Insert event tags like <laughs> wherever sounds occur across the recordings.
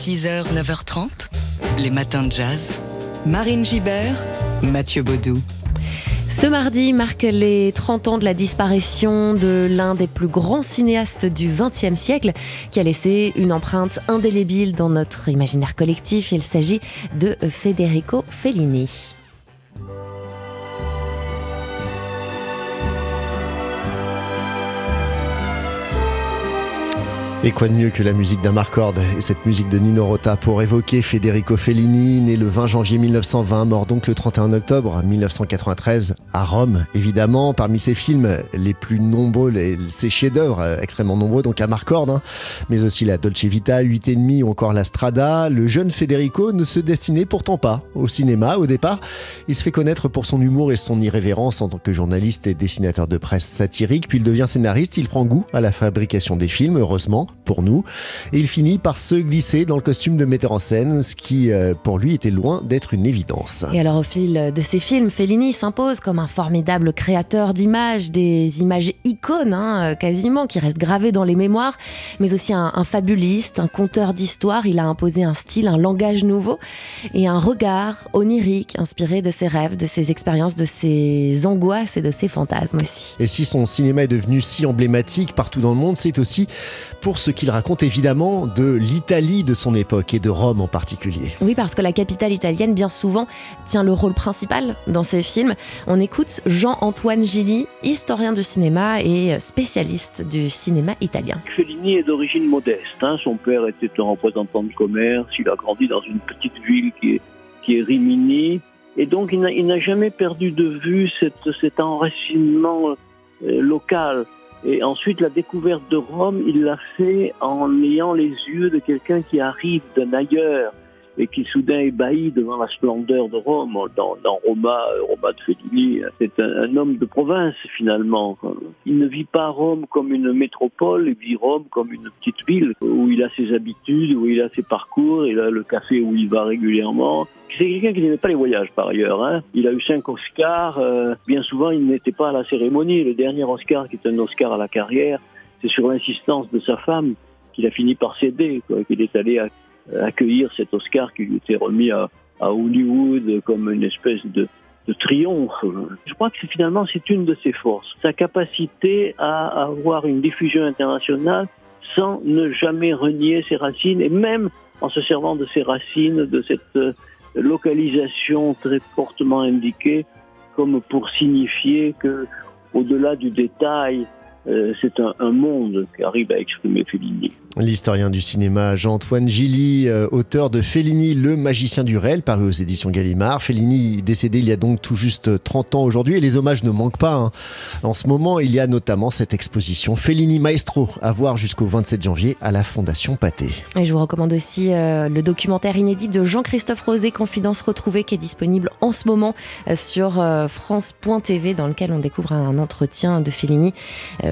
6h, 9h30, les matins de jazz. Marine Gibert, Mathieu Baudou. Ce mardi marque les 30 ans de la disparition de l'un des plus grands cinéastes du XXe siècle qui a laissé une empreinte indélébile dans notre imaginaire collectif. Il s'agit de Federico Fellini. Et quoi de mieux que la musique d'un Marcord et cette musique de Nino Rota pour évoquer Federico Fellini, né le 20 janvier 1920, mort donc le 31 octobre 1993 à Rome, évidemment. Parmi ses films les plus nombreux, ses chefs-d'œuvre euh, extrêmement nombreux, donc à Marcord, hein, mais aussi la Dolce Vita, 8 et demi ou encore la Strada. Le jeune Federico ne se destinait pourtant pas au cinéma au départ. Il se fait connaître pour son humour et son irrévérence en tant que journaliste et dessinateur de presse satirique, puis il devient scénariste. Il prend goût à la fabrication des films, heureusement pour nous. Et il finit par se glisser dans le costume de metteur en scène, ce qui euh, pour lui était loin d'être une évidence. Et alors au fil de ses films, Fellini s'impose comme un formidable créateur d'images, des images icônes hein, quasiment, qui restent gravées dans les mémoires, mais aussi un, fabuliste, un conteur d'histoire. Il a imposé un style, un langage nouveau et un regard onirique inspiré de ses rêves, de ses expériences, de ses angoisses et de ses fantasmes aussi. Et si son cinéma est devenu si emblématique partout dans le monde, c'est aussi pour ce qu'il raconte évidemment de l'Italie de son époque et de Rome en particulier. Oui, parce que la capitale italienne, bien souvent, tient le rôle principal dans ses films. On écoute Jean-Antoine Gilly, historien du cinéma et spécialiste du cinéma italien. Fellini est d'origine modeste. Hein. Son père était un représentant de commerce. Il a grandi dans une petite ville qui est, Rimini. Et donc, il n'a jamais perdu de vue cet enracinement euh, local. Et ensuite, la découverte de Rome, il l'a fait en ayant les yeux de quelqu'un qui arrive d'un ailleurs et qui soudain ébahit devant la splendeur de Rome. Dans, Roma, Roma de Fellini, c'est un, homme de province finalement. Il ne vit pas Rome comme une métropole, il vit Rome comme une petite ville où il a ses habitudes, où il a ses parcours, il a le café où il va régulièrement. C'est quelqu'un qui n'aimait pas les voyages par ailleurs. Hein. Il a eu cinq Oscars. Euh, bien souvent, il n'était pas à la cérémonie. Le dernier Oscar, qui est un Oscar à la carrière, c'est sur l'insistance de sa femme qu'il a fini par céder, qu'il est allé à accueillir cet Oscar qui lui était remis à, Hollywood comme une espèce de, triomphe. Je crois que finalement c'est une de ses forces, sa capacité à avoir une diffusion internationale sans ne jamais renier ses racines et même en se servant de ses racines, de cette euh, localisation très fortement indiquée comme pour signifier que au-delà du détail euh, c'est un, monde qui arrive à exprimer Fellini. L'historien du cinéma Jean-Antoine Gilly, euh, auteur de Fellini, le magicien du réel, paru aux éditions Gallimard. Fellini décédé il y a donc tout juste 30 ans aujourd'hui et les hommages ne manquent pas. Hein. En ce moment, il y a notamment cette exposition Fellini Maestro à voir jusqu'au 27 janvier à la Fondation Pathé. Et je vous recommande aussi euh, le documentaire inédit de Jean-Christophe Rosé, Confidence retrouvée, qui est disponible en ce moment sur France.tv, dans lequel on découvre un entretien de Fellini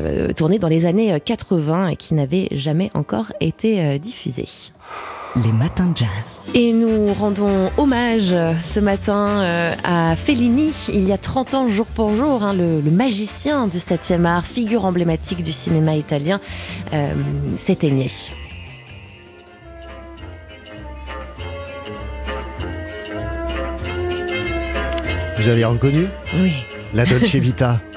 euh, tourné dans les années 80 et qui n'avait jamais encore été euh, diffusé. Les matins de jazz. Et nous rendons hommage ce matin euh, à Fellini, il y a 30 ans, jour pour jour, hein, le, magicien du 7e art, figure emblématique du cinéma italien, s'éteignait. Vous avez reconnu Oui. La Dolce Vita? <laughs>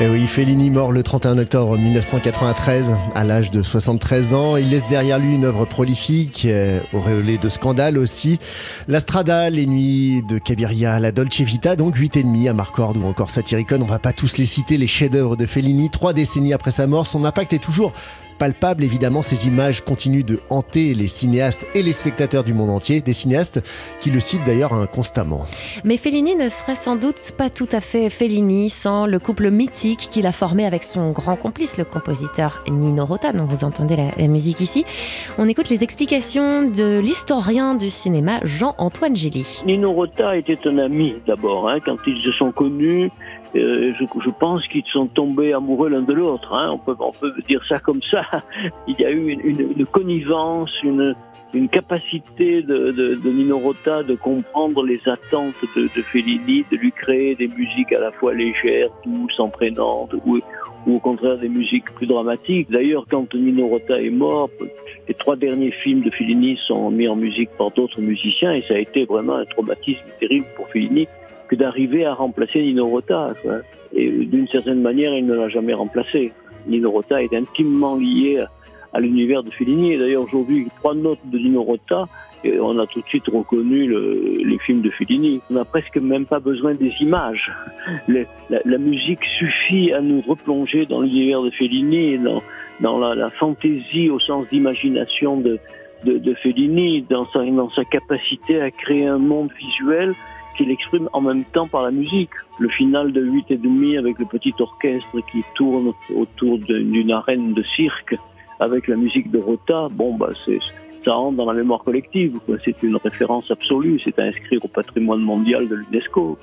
Et eh oui, Fellini mort le 31 octobre 1993 à l'âge de 73 ans. Il laisse derrière lui une œuvre prolifique, euh, auréolée de scandales aussi. La Strada, Les Nuits de Cabiria, La Dolce Vita, donc 8 et demi à Marcord ou encore Satyricon. On va pas tous les citer, les chefs-d'œuvre de Fellini. Trois décennies après sa mort, son impact est toujours palpable. Évidemment, ces images continuent de hanter les cinéastes et les spectateurs du monde entier, des cinéastes qui le citent d'ailleurs constamment. Mais Fellini ne serait sans doute pas tout à fait Fellini sans le couple mythique qu'il a formé avec son grand complice, le compositeur Nino Rota, dont vous entendez la, musique ici. On écoute les explications de l'historien du cinéma Jean-Antoine Gilly. Nino Rota était un ami d'abord. Hein, quand ils se sont connus, euh, je, je, pense qu'ils sont tombés amoureux l'un de l'autre. Hein. On, peut, on peut dire ça comme ça. <laughs> Il y a eu une, une, une connivence, une, une capacité de, de, de, Nino Rota de comprendre les attentes de, de, Fellini, de lui créer des musiques à la fois légères, douces, entraînantes, où, ou au contraire des musiques plus dramatiques. D'ailleurs, quand Nino Rota est mort, les trois derniers films de Fellini sont mis en musique par d'autres musiciens et ça a été vraiment un traumatisme terrible pour Fellini d'arriver à remplacer Nino Rota. Et d'une certaine manière, il ne l'a jamais remplacé. Nino Rota est intimement lié à l'univers de Fellini. Et d'ailleurs, aujourd'hui, trois notes de Nino Rota, et on a tout de suite reconnu le, les films de Fellini. On n'a presque même pas besoin des images. la, la, musique suffit à nous replonger dans l'univers de Fellini, dans, dans la, la fantaisie au sens d'imagination de, de, de, Fellini, dans sa, dans sa capacité à créer un monde visuel qu'il exprime en même temps par la musique. Le final de 8 et demi avec le petit orchestre qui tourne autour d'une arène de cirque avec la musique de Rota, bon, bah, c'est, ça rentre dans la mémoire collective. C'est une référence absolue. C'est à inscrire au patrimoine mondial de l'UNESCO.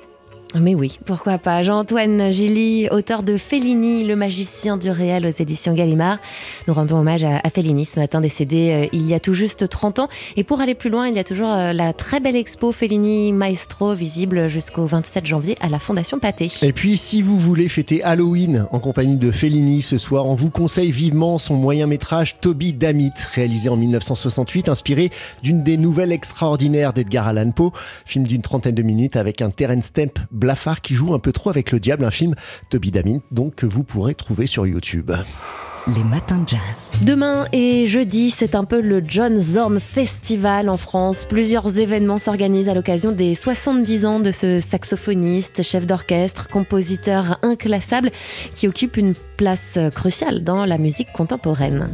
Mais oui, pourquoi pas. Jean-Antoine Gilly, auteur de Fellini, le magicien du réel aux éditions Gallimard. Nous rendons hommage à, Fellini ce matin, décédé euh, il y a tout juste 30 ans. Et pour aller plus loin, il y a toujours euh, la très belle expo Fellini Maestro, visible jusqu'au 27 janvier à la Fondation Pathé. Et puis, si vous voulez fêter Halloween en compagnie de Fellini ce soir, on vous conseille vivement son moyen métrage Toby Damit, réalisé en 1968, inspiré d'une des nouvelles extraordinaires d'Edgar Allan Poe, film d'une trentaine de minutes avec un Terence Stamp Blafard qui joue un peu trop avec le diable, un film Toby Damin, donc que vous pourrez trouver sur YouTube. Les matins de jazz. Demain et jeudi, c'est un peu le John Zorn Festival en France. Plusieurs événements s'organisent à l'occasion des 70 ans de ce saxophoniste, chef d'orchestre, compositeur inclassable qui occupe une place cruciale dans la musique contemporaine.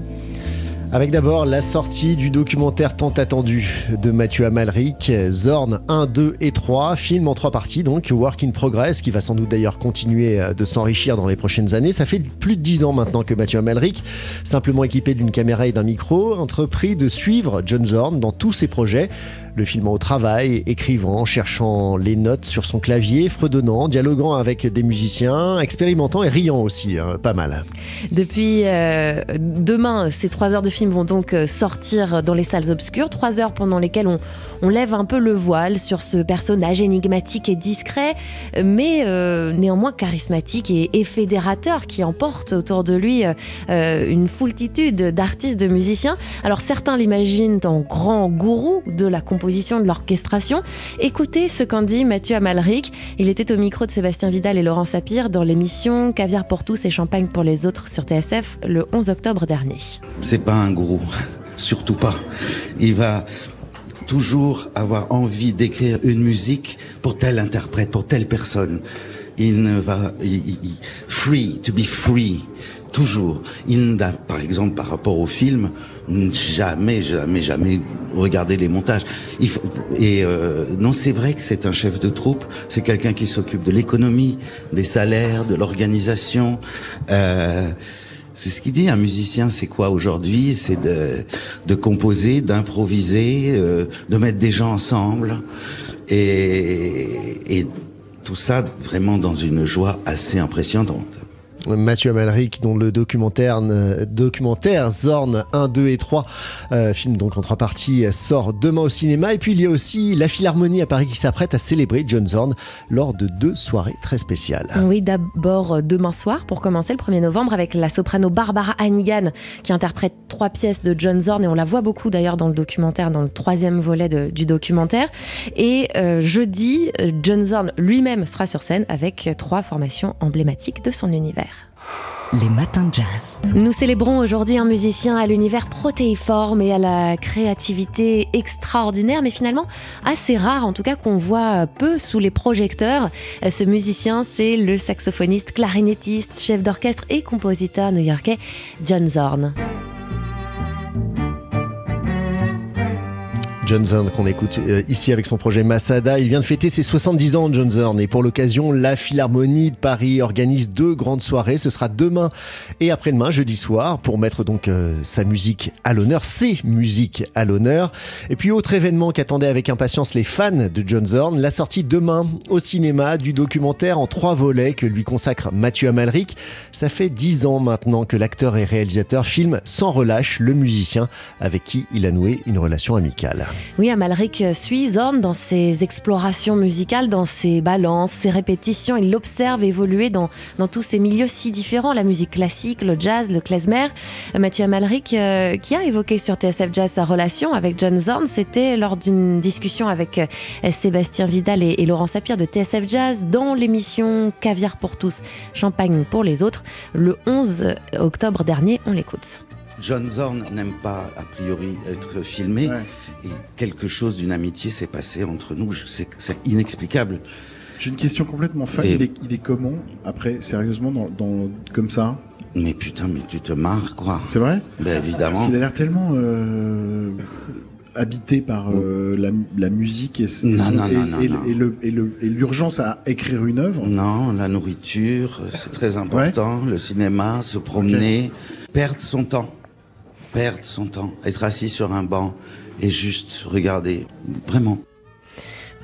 Avec d'abord la sortie du documentaire tant attendu de Mathieu Amalric, Zorn 1, 2 et 3, film en trois parties donc, Work in Progress, qui va sans doute d'ailleurs continuer euh, de s'enrichir dans les prochaines années. Ça fait plus de dix ans maintenant que Mathieu Amalric, simplement équipé d'une caméra et d'un micro, entrepris de suivre John Zorn dans tous ses projets le filmant au travail, écrivant, cherchant les notes sur son clavier, fredonnant, dialoguant avec des musiciens, expérimentant et riant aussi, hein, pas mal. Depuis euh, demain, ces trois heures de film vont donc euh, sortir dans les salles obscures, trois heures pendant lesquelles on, lève un peu le voile sur ce personnage énigmatique et discret, mais euh, néanmoins charismatique et, fédérateur qui emporte autour de lui une foultitude d'artistes, de musiciens. Alors certains l'imaginent en grand gourou de la composition de l'orchestration. Écoutez ce qu'en dit Mathieu Amalric. Il était au micro de Sébastien Vidal et Laurent Sapir dans l'émission Caviar pour tous et champagne pour les autres sur TSF le 11 octobre dernier. C'est pas un gourou, <laughs> surtout pas. Il va toujours avoir envie d'écrire une musique pour tel interprète, pour telle personne. Il ne va, free, to be free, toujours. Il n'a, par exemple, par rapport au film, jamais, jamais, jamais regarder les montages. Il faut, et euh, non, c'est vrai que c'est un chef de troupe. C'est quelqu'un qui s'occupe de l'économie, des salaires, de l'organisation. Euh, c'est ce qu'il dit. Un musicien, c'est quoi aujourd'hui? C'est de, de composer, d'improviser, euh, de mettre des gens ensemble, et, et tout ça vraiment dans une joie assez impressionnante. Mathieu Amalric, dont le documentaire, documentaire Zorn 1, 2 et 3, euh, film donc en trois parties, sort demain au cinéma. Et puis il y a aussi la Philharmonie à Paris qui s'apprête à célébrer John Zorn lors de deux soirées très spéciales. Oui, d'abord demain soir, pour commencer, le 1er novembre, avec la soprano Barbara Hannigan qui interprète trois pièces de John Zorn, et on la voit beaucoup d'ailleurs dans le documentaire, dans le troisième volet du documentaire. Et euh, jeudi, John Zorn lui-même sera sur scène avec trois formations emblématiques de son univers. Les matins de jazz. Nous célébrons aujourd'hui un musicien à l'univers protéiforme et à la créativité extraordinaire, mais finalement assez rare, en tout cas qu'on voit peu sous les projecteurs. Ce musicien, c'est le saxophoniste, clarinettiste, chef d'orchestre et compositeur new-yorkais John Zorn. John Zorn qu'on écoute euh, ici avec son projet Masada. Il vient de fêter ses 70 ans, John Zorn, et pour l'occasion, la Philharmonie de Paris organise deux grandes soirées. Ce sera demain et après-demain, jeudi soir, pour mettre donc euh, sa musique à l'honneur, ses musiques à l'honneur. Et puis autre événement qu'attendaient avec impatience les fans de John Zorn, la sortie demain au cinéma du documentaire en trois volets que lui consacre Mathieu Amalric. Ça fait dix ans maintenant que l'acteur et réalisateur filme sans relâche le musicien avec qui il a noué une relation amicale. Oui, Amalric suit Zorn dans ses explorations musicales, dans ses balances, ses répétitions. Il l'observe évoluer dans, tous ces milieux si différents, la musique classique, le jazz, le klezmer. Mathieu Amalric, euh, qui a évoqué sur TSF Jazz sa relation avec John Zorn, c'était lors d'une discussion avec euh, Sébastien Vidal et, et Laurent Sapir de TSF Jazz dans l'émission Caviar pour tous, Champagne pour les autres, le 11 octobre dernier. On l'écoute. John Zorn n'aime pas, a priori, être filmé. Ouais. Et quelque chose d'une amitié s'est passé entre nous. C'est inexplicable. J'ai une question complètement folle. Et- Il, est, il est comment après, sérieusement, dans, dans- comme ça? Mais putain, mais tu te marres, quoi. C'est vrai? Ben évidemment. Parce qu'il a l'air tellement euh, habité par euh, la, la musique et l'urgence à écrire une œuvre? Non, la nourriture, c'est très important. Le cinéma, se promener, perdre son temps. Perdre son temps. Être assis sur un banc et juste regarder. Vraiment.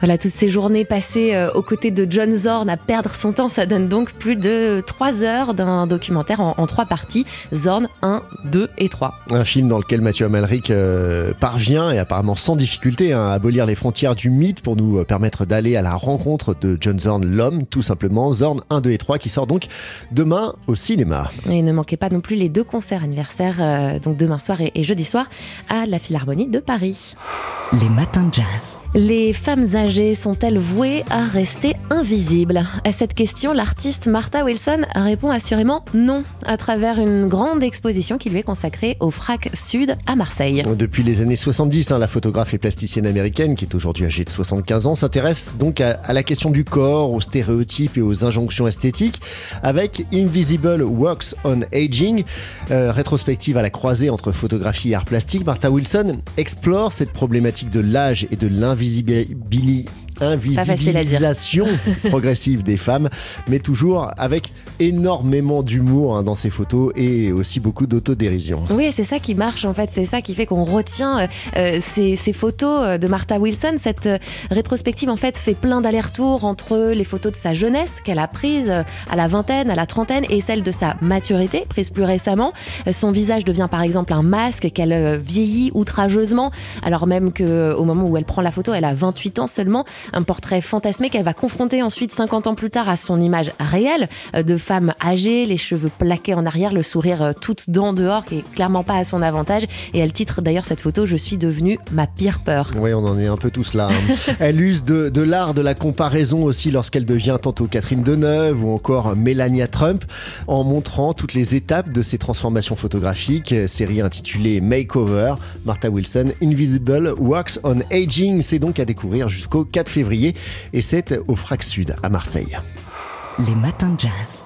Voilà, toutes ces journées passées euh, aux côtés de John Zorn à perdre son temps, ça donne donc plus de 3 heures d'un documentaire en, en trois parties. Zorn 1, 2 et 3. Un film dans lequel Mathieu Amalric euh, parvient, et apparemment sans difficulté, hein, à abolir les frontières du mythe pour nous euh, permettre d'aller à la rencontre de John Zorn, l'homme, tout simplement. Zorn 1, 2 et 3, qui sort donc demain au cinéma. Et ne manquez pas non plus les deux concerts anniversaires, euh, donc demain soir et, et jeudi soir, à la Philharmonie de Paris. Les matins de jazz. Les femmes âgées sont-elles vouées à rester invisibles À cette question, l'artiste Martha Wilson répond assurément non, à travers une grande exposition qui lui est consacrée au FRAC Sud à Marseille. Depuis les années 70, hein, la photographe et plasticienne américaine, qui est aujourd'hui âgée de 75 ans, s'intéresse donc à, la question du corps, aux stéréotypes et aux injonctions esthétiques, avec Invisible Works on Aging, euh, rétrospective à la croisée entre photographie et art plastique. Martha Wilson explore cette problématique de l'âge et de l'invisibilité facile à dire. Invisibilisation progressive des femmes, mais toujours avec énormément d'humour hein, dans ses photos et aussi beaucoup d'autodérision. Oui, c'est ça qui marche en fait, c'est ça qui fait qu'on retient euh, euh, ces, ces photos euh, de Martha Wilson. Cette rétrospective en fait fait plein d'allers-retours entre les photos de sa jeunesse qu'elle a prises euh, à la vingtaine, à la trentaine et celles de sa maturité prise plus récemment. Son visage devient par exemple un masque qu'elle vieillit outrageusement, alors même que euh, au moment où elle prend la photo, elle a 28 ans seulement. Un portrait fantasmé qu'elle va confronter ensuite 50 ans plus tard à son image réelle euh, de femme âgée, les cheveux plaqués en arrière, le sourire euh, toute dent dehors, qui est clairement pas à son avantage. Et elle titre d'ailleurs cette photo Je suis devenue ma pire peur. Oui, on en est un peu tous là. hein. <laughs> elle use de, de l'art de la comparaison aussi lorsqu'elle devient tantôt Catherine Deneuve ou encore Melania Trump, en montrant toutes les étapes de ses transformations photographiques. Série intitulée Makeover, Martha Wilson, Invisible Works on Aging. C'est donc à découvrir jusqu'au 4 février et c'est au Frac Sud à Marseille. Les matins de jazz.